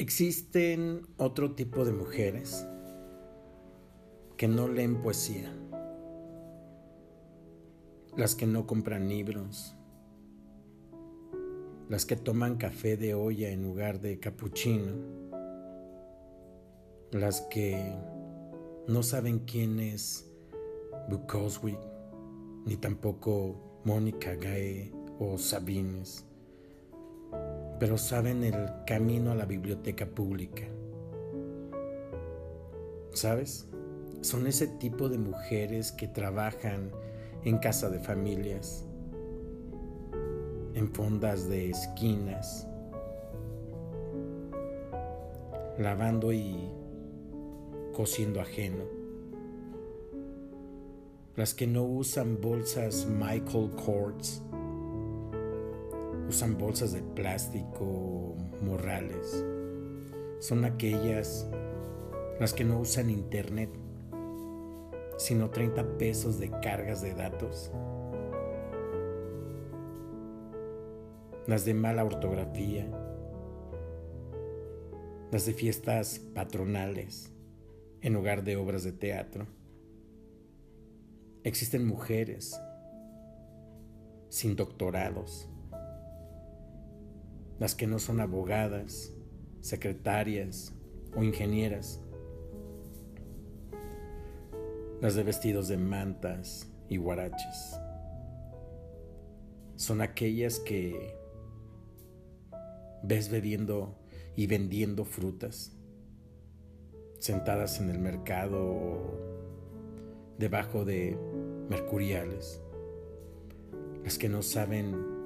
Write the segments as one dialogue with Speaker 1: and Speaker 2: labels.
Speaker 1: Existen otro tipo de mujeres que no leen poesía, las que no compran libros, las que toman café de olla en lugar de capuchino, las que no saben quién es Bukowski, ni tampoco Mónica Gae o Sabines pero saben el camino a la biblioteca pública. ¿Sabes? Son ese tipo de mujeres que trabajan en casa de familias, en fondas de esquinas, lavando y cosiendo ajeno. Las que no usan bolsas Michael Kors usan bolsas de plástico, morrales. Son aquellas las que no usan internet, sino 30 pesos de cargas de datos. Las de mala ortografía, las de fiestas patronales en lugar de obras de teatro. Existen mujeres sin doctorados las que no son abogadas, secretarias o ingenieras, las de vestidos de mantas y guaraches. Son aquellas que ves bebiendo y vendiendo frutas, sentadas en el mercado debajo de mercuriales, las que no saben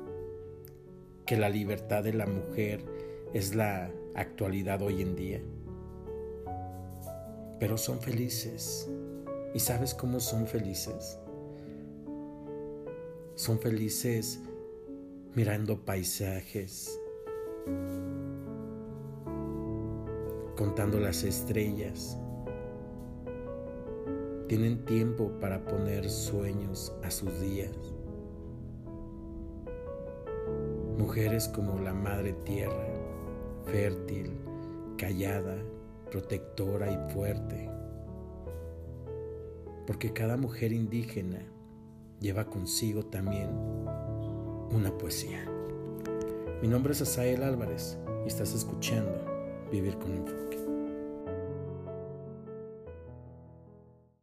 Speaker 1: que la libertad de la mujer es la actualidad hoy en día. Pero son felices. ¿Y sabes cómo son felices? Son felices mirando paisajes, contando las estrellas. Tienen tiempo para poner sueños a sus días mujeres como la Madre Tierra, fértil, callada, protectora y fuerte. Porque cada mujer indígena lleva consigo también una poesía. Mi nombre es Asael Álvarez y estás escuchando Vivir con Enfoque.